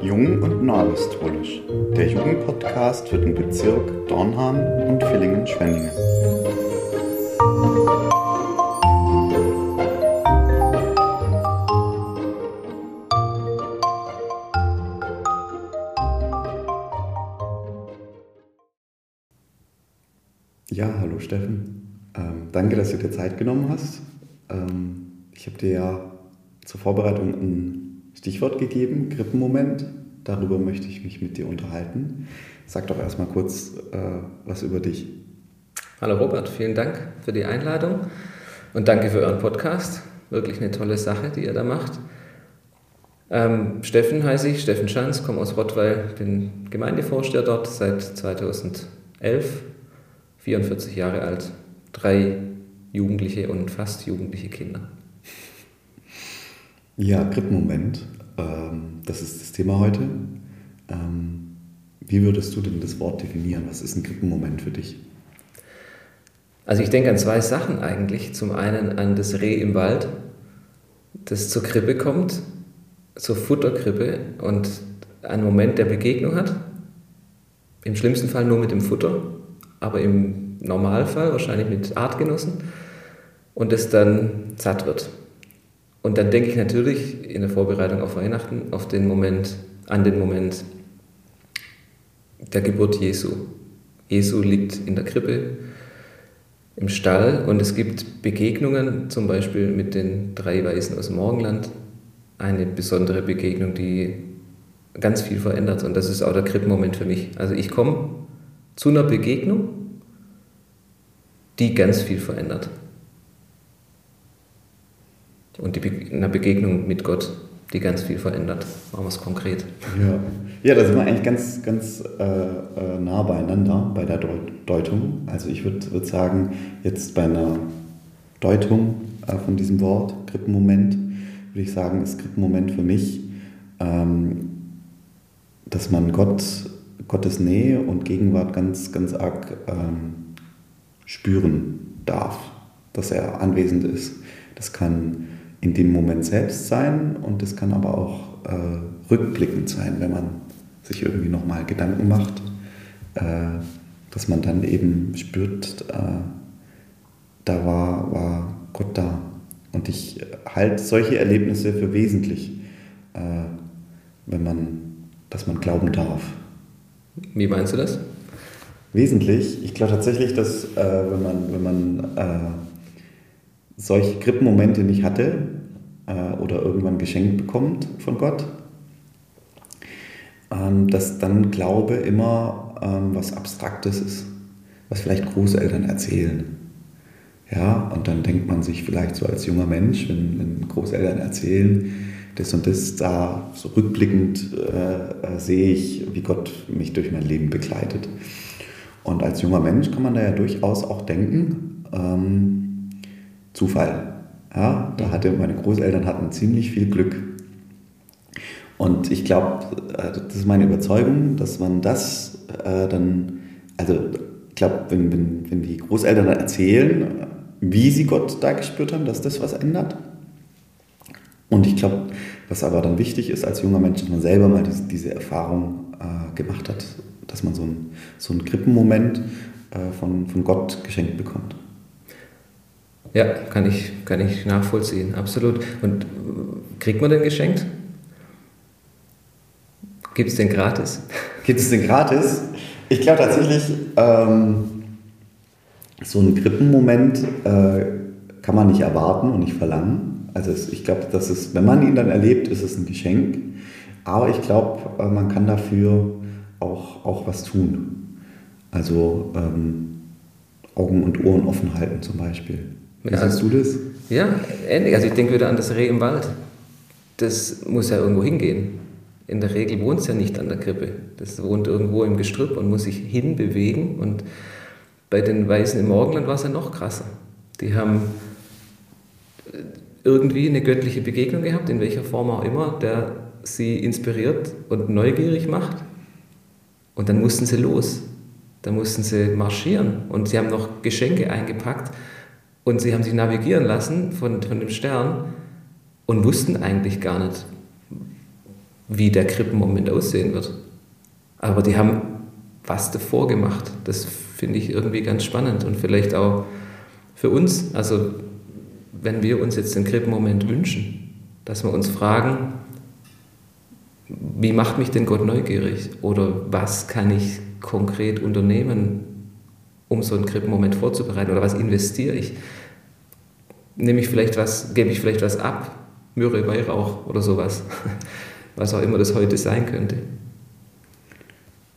Jung und Neuapostolisch, der Jugendpodcast für den Bezirk Dornham und Villingen-Schwenningen. Ja, hallo Steffen. Ähm, danke, dass du dir Zeit genommen hast. Ähm, ich habe dir ja zur Vorbereitung ein Stichwort gegeben, Grippenmoment. Darüber möchte ich mich mit dir unterhalten. Sag doch erstmal kurz äh, was über dich. Hallo Robert, vielen Dank für die Einladung und danke für euren Podcast. Wirklich eine tolle Sache, die ihr da macht. Ähm, Steffen heiße ich, Steffen Schanz, komme aus Rottweil, bin Gemeindevorsteher dort seit 2011 44 Jahre alt, drei Jugendliche und fast jugendliche Kinder. Ja, Grippenmoment, ähm, das ist das Thema heute. Ähm, wie würdest du denn das Wort definieren? Was ist ein Grippenmoment für dich? Also ich denke an zwei Sachen eigentlich. Zum einen an das Reh im Wald, das zur Krippe kommt, zur Futterkrippe und einen Moment der Begegnung hat. Im schlimmsten Fall nur mit dem Futter aber im Normalfall wahrscheinlich mit Artgenossen und es dann satt wird. Und dann denke ich natürlich in der Vorbereitung auf Weihnachten auf den Moment, an den Moment der Geburt Jesu. Jesu liegt in der Krippe, im Stall und es gibt Begegnungen, zum Beispiel mit den drei Weisen aus dem Morgenland. Eine besondere Begegnung, die ganz viel verändert und das ist auch der Krippenmoment für mich. Also ich komme zu einer Begegnung, die ganz viel verändert. Und die Be eine Begegnung mit Gott, die ganz viel verändert. Machen wir es konkret. Ja, ja da sind wir eigentlich ganz, ganz äh, äh nah beieinander bei der Deutung. Also ich würde würd sagen, jetzt bei einer Deutung äh, von diesem Wort, Krippenmoment, würde ich sagen, ist Krippenmoment für mich, ähm, dass man Gott Gottes Nähe und Gegenwart ganz, ganz arg ähm, spüren darf, dass er anwesend ist. Das kann in dem Moment selbst sein und das kann aber auch äh, rückblickend sein, wenn man sich irgendwie nochmal Gedanken macht, äh, dass man dann eben spürt, äh, da war, war Gott da. Und ich halte solche Erlebnisse für wesentlich, äh, wenn man, dass man glauben darf. Wie meinst du das? Wesentlich. Ich glaube tatsächlich, dass äh, wenn man, wenn man äh, solche Krippenmomente nicht hatte oder irgendwann geschenkt bekommt von Gott, ähm, dass dann Glaube immer ähm, was Abstraktes ist, was vielleicht Großeltern erzählen. Ja, und dann denkt man sich vielleicht so als junger Mensch, wenn, wenn Großeltern erzählen, das und das da so rückblickend äh, äh, sehe ich, wie Gott mich durch mein Leben begleitet. Und als junger Mensch kann man da ja durchaus auch denken, ähm, Zufall. Ja, da hatte meine Großeltern hatten ziemlich viel Glück. Und ich glaube, äh, das ist meine Überzeugung, dass man das äh, dann, also ich glaube, wenn, wenn, wenn die Großeltern erzählen, wie sie Gott da gespürt haben, dass das was ändert, und ich glaube, was aber dann wichtig ist als junger Mensch, dass man selber mal diese, diese Erfahrung äh, gemacht hat, dass man so, ein, so einen Krippenmoment äh, von, von Gott geschenkt bekommt. Ja, kann ich, kann ich nachvollziehen, absolut. Und äh, kriegt man den geschenkt? Gibt es den gratis? Gibt es den gratis? Ich glaube tatsächlich, ähm, so einen Krippenmoment äh, kann man nicht erwarten und nicht verlangen. Also es, ich glaube, dass es, wenn man ihn dann erlebt, ist es ein Geschenk. Aber ich glaube, äh, man kann dafür auch, auch was tun. Also ähm, Augen und Ohren offen halten zum Beispiel. Wie ja, siehst du das? Ja, ähnlich. Also ich denke wieder an das Reh im Wald. Das muss ja irgendwo hingehen. In der Regel wohnt es ja nicht an der Krippe. Das wohnt irgendwo im Gestrüpp und muss sich hinbewegen. Und bei den Weißen im Morgenland war es ja noch krasser. Die haben irgendwie eine göttliche Begegnung gehabt, in welcher Form auch immer, der sie inspiriert und neugierig macht. Und dann mussten sie los. Dann mussten sie marschieren und sie haben noch Geschenke eingepackt und sie haben sich navigieren lassen von, von dem Stern und wussten eigentlich gar nicht, wie der Krippenmoment aussehen wird. Aber die haben was davor gemacht. Das finde ich irgendwie ganz spannend und vielleicht auch für uns. Also wenn wir uns jetzt den Krippenmoment wünschen, dass wir uns fragen, wie macht mich denn Gott neugierig? Oder was kann ich konkret unternehmen, um so einen Krippenmoment vorzubereiten? Oder was investiere ich? Nehme ich vielleicht was, gebe ich vielleicht was ab? Myrrhe, Weihrauch oder sowas. Was auch immer das heute sein könnte.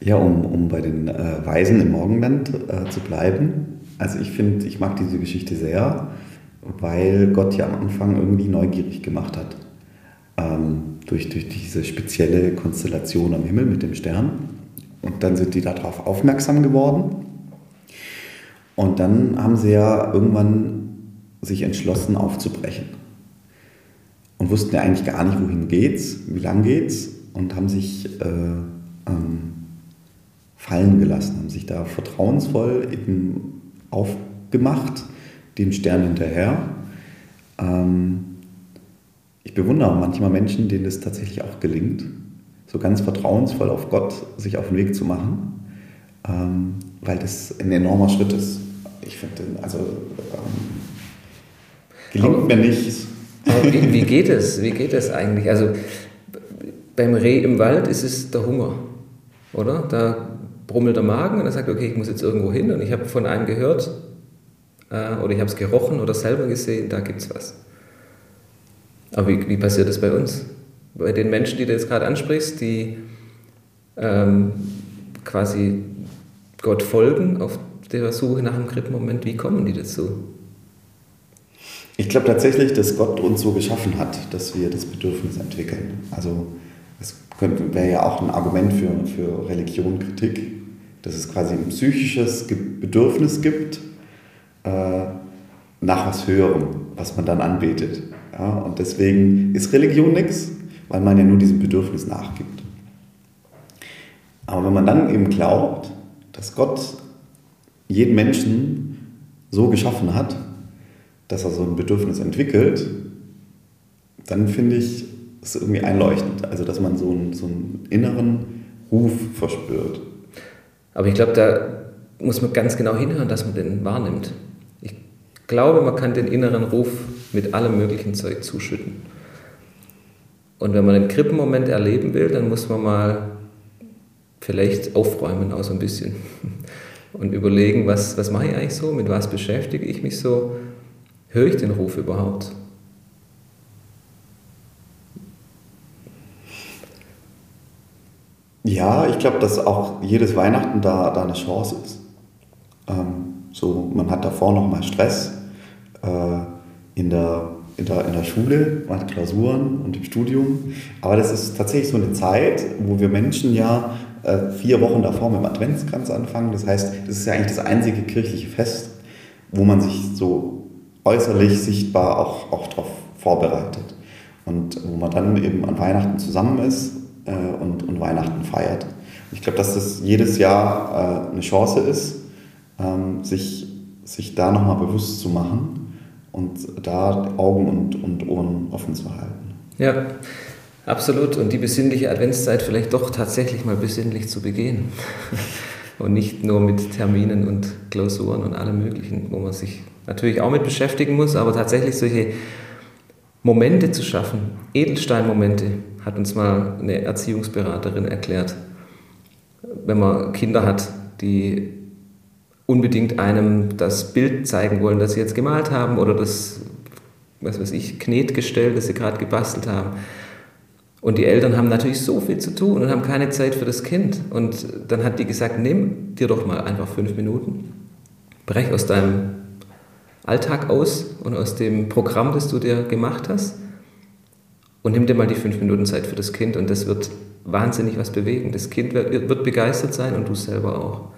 Ja, um, um bei den äh, Weisen im Morgenland äh, zu bleiben. Also ich finde, ich mag diese Geschichte sehr, weil Gott ja am Anfang irgendwie neugierig gemacht hat. Ähm, durch, durch diese spezielle Konstellation am Himmel mit dem Stern. Und dann sind die darauf aufmerksam geworden. Und dann haben sie ja irgendwann sich entschlossen aufzubrechen. Und wussten ja eigentlich gar nicht, wohin geht's, wie lang geht's. Und haben sich äh, ähm, fallen gelassen, haben sich da vertrauensvoll eben aufgemacht, dem Stern hinterher. Ähm, ich bewundere manchmal Menschen, denen das tatsächlich auch gelingt, so ganz vertrauensvoll auf Gott sich auf den Weg zu machen, ähm, weil das ein enormer Schritt ist. Ich finde, also ähm, gelingt aber, mir nicht. wie, wie, geht es? Wie geht es eigentlich? Also beim Reh im Wald ist es der Hunger, oder? Da brummelt der Magen und er sagt, okay, ich muss jetzt irgendwo hin und ich habe von einem gehört äh, oder ich habe es gerochen oder selber gesehen, da gibt es was. Aber wie, wie passiert das bei uns? Bei den Menschen, die du jetzt gerade ansprichst, die ähm, quasi Gott folgen auf der Suche nach einem Krippenmoment, wie kommen die dazu? Ich glaube tatsächlich, dass Gott uns so geschaffen hat, dass wir das Bedürfnis entwickeln. Also es wäre ja auch ein Argument für, für Religion, Kritik, dass es quasi ein psychisches Bedürfnis gibt äh, nach was Höherem, was man dann anbetet. Ja, und deswegen ist Religion nichts, weil man ja nur diesem Bedürfnis nachgibt. Aber wenn man dann eben glaubt, dass Gott jeden Menschen so geschaffen hat, dass er so ein Bedürfnis entwickelt, dann finde ich es irgendwie einleuchtend. Also, dass man so einen, so einen inneren Ruf verspürt. Aber ich glaube, da muss man ganz genau hinhören, dass man den wahrnimmt. Ich glaube, man kann den inneren Ruf mit allem möglichen Zeug zuschütten. Und wenn man einen Krippenmoment erleben will, dann muss man mal vielleicht aufräumen auch so ein bisschen und überlegen, was, was mache ich eigentlich so, mit was beschäftige ich mich so, höre ich den Ruf überhaupt? Ja, ich glaube, dass auch jedes Weihnachten da, da eine Chance ist. Ähm, so, man hat davor nochmal Stress. Äh, in der, in der, in der Schule, man hat Klausuren und im Studium. Aber das ist tatsächlich so eine Zeit, wo wir Menschen ja äh, vier Wochen davor mit dem Adventskranz anfangen. Das heißt, das ist ja eigentlich das einzige kirchliche Fest, wo man sich so äußerlich sichtbar auch, auch darauf vorbereitet. Und wo man dann eben an Weihnachten zusammen ist äh, und, und Weihnachten feiert. ich glaube, dass das jedes Jahr äh, eine Chance ist, ähm, sich, sich da nochmal bewusst zu machen und da Augen und, und Ohren offen zu halten. Ja, absolut. Und die besinnliche Adventszeit vielleicht doch tatsächlich mal besinnlich zu begehen. und nicht nur mit Terminen und Klausuren und allem Möglichen, wo man sich natürlich auch mit beschäftigen muss, aber tatsächlich solche Momente zu schaffen, Edelsteinmomente, hat uns mal eine Erziehungsberaterin erklärt. Wenn man Kinder hat, die unbedingt einem das Bild zeigen wollen, das sie jetzt gemalt haben oder das, was weiß ich, Knetgestell, das sie gerade gebastelt haben. Und die Eltern haben natürlich so viel zu tun und haben keine Zeit für das Kind. Und dann hat die gesagt, nimm dir doch mal einfach fünf Minuten, brech aus deinem Alltag aus und aus dem Programm, das du dir gemacht hast und nimm dir mal die fünf Minuten Zeit für das Kind und das wird wahnsinnig was bewegen. Das Kind wird, begeistert sein und du selber auch.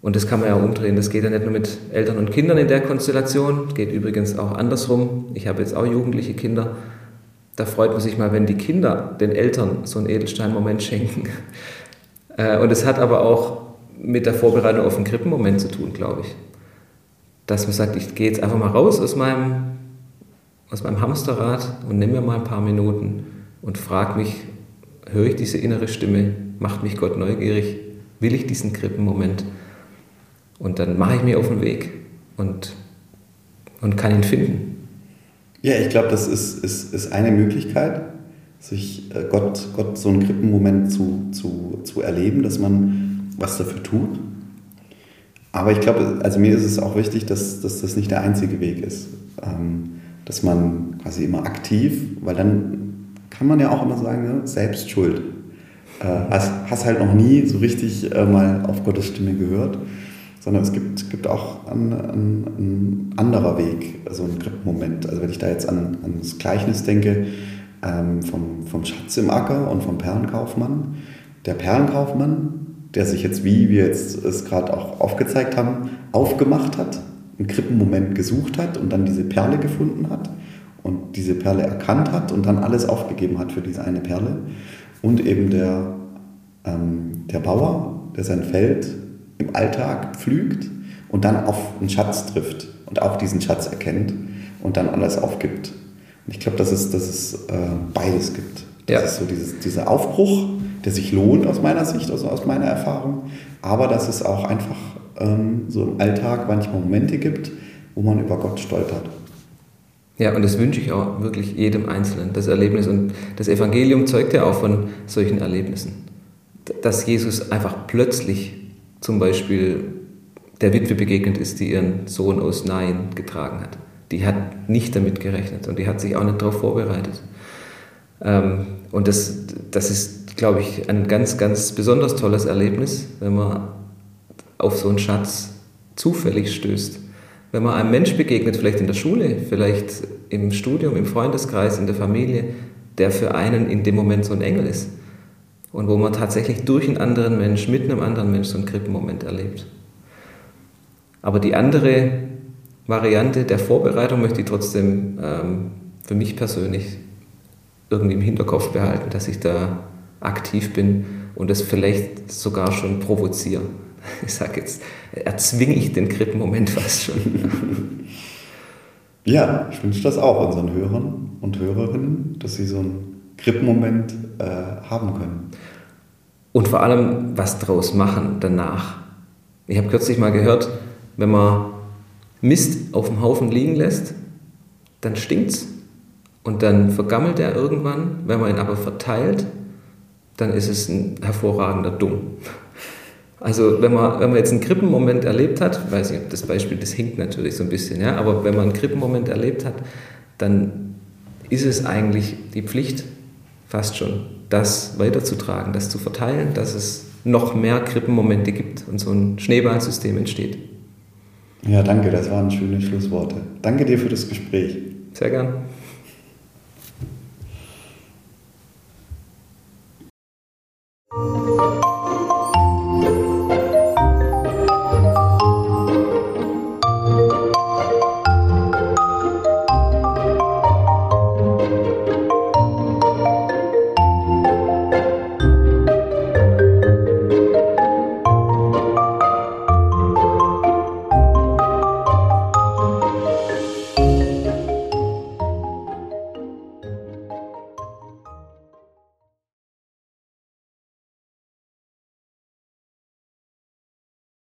Und das kann man ja umdrehen. Das geht ja nicht nur mit Eltern und Kindern in der Konstellation, geht übrigens auch andersrum. Ich habe jetzt auch jugendliche Kinder. Da freut man sich mal, wenn die Kinder den Eltern so einen Edelstein-Moment schenken. Äh, und es hat aber auch mit der Vorbereitung auf einen Krippenmoment zu tun, glaube ich. Dass man sagt, ich gehe jetzt einfach mal raus aus meinem aus meinem Hamsterrad und nehme mir mal ein paar Minuten und frage mich, höre ich diese innere Stimme, macht mich Gott neugierig, will ich diesen Krippenmoment? Und dann mache ich mich auf den Weg und, und kann ihn finden. Ja, ich glaube, das ist, ist, ist eine Möglichkeit, sich äh, Gott, Gott so einen Krippenmoment zu, zu, zu erleben, dass man was dafür tut. Aber ich glaube, also mir ist es auch wichtig, dass, dass das nicht der einzige Weg ist. Ähm, dass man quasi immer aktiv, weil dann kann man ja auch immer sagen, ne, selbst schuld. Äh, hast, hast halt noch nie so richtig äh, mal auf Gottes Stimme gehört, sondern es gibt, gibt auch ein, ein, ein anderer Weg, so ein Grip-Moment. Also wenn ich da jetzt an, an das Gleichnis denke, ähm, vom, vom Schatz im Acker und vom Perlenkaufmann. Der Perlenkaufmann, der sich jetzt, wie wir jetzt es gerade auch aufgezeigt haben, aufgemacht hat einen Krippenmoment gesucht hat und dann diese Perle gefunden hat und diese Perle erkannt hat und dann alles aufgegeben hat für diese eine Perle. Und eben der, ähm, der Bauer, der sein Feld im Alltag pflügt und dann auf einen Schatz trifft und auch diesen Schatz erkennt und dann alles aufgibt. Und ich glaube, dass es, dass es äh, beides gibt. Das ja. ist so dieses, dieser Aufbruch, der sich lohnt aus meiner Sicht, also aus meiner Erfahrung, aber dass es auch einfach ähm, so im Alltag manchmal Momente gibt, wo man über Gott stolpert. Ja, und das wünsche ich auch wirklich jedem Einzelnen, das Erlebnis. Und das Evangelium zeugt ja auch von solchen Erlebnissen. Dass Jesus einfach plötzlich zum Beispiel der Witwe begegnet ist, die ihren Sohn aus Nein getragen hat. Die hat nicht damit gerechnet und die hat sich auch nicht darauf vorbereitet. Ähm, und das, das ist, glaube ich, ein ganz, ganz besonders tolles Erlebnis, wenn man auf so einen Schatz zufällig stößt. Wenn man einem Mensch begegnet, vielleicht in der Schule, vielleicht im Studium, im Freundeskreis, in der Familie, der für einen in dem Moment so ein Engel ist. Und wo man tatsächlich durch einen anderen Mensch, mit einem anderen Mensch so einen Krippenmoment erlebt. Aber die andere Variante der Vorbereitung möchte ich trotzdem ähm, für mich persönlich irgendwie im Hinterkopf behalten, dass ich da aktiv bin und das vielleicht sogar schon provoziere. ich sage jetzt, erzwinge ich den Krippenmoment fast schon. ja, ich wünsche das auch unseren Hörern und Hörerinnen, dass sie so einen Krippenmoment äh, haben können. Und vor allem was draus machen danach. Ich habe kürzlich mal gehört, wenn man Mist auf dem Haufen liegen lässt, dann stinkt's und dann vergammelt er irgendwann. Wenn man ihn aber verteilt, dann ist es ein hervorragender Dumm. Also wenn man, wenn man jetzt einen Krippenmoment erlebt hat, weiß ich, das Beispiel, das hinkt natürlich so ein bisschen, ja, aber wenn man einen Krippenmoment erlebt hat, dann ist es eigentlich die Pflicht, fast schon, das weiterzutragen, das zu verteilen, dass es noch mehr Krippenmomente gibt und so ein Schneeballsystem entsteht. Ja, danke, das waren schöne Schlussworte. Danke dir für das Gespräch. Sehr gern.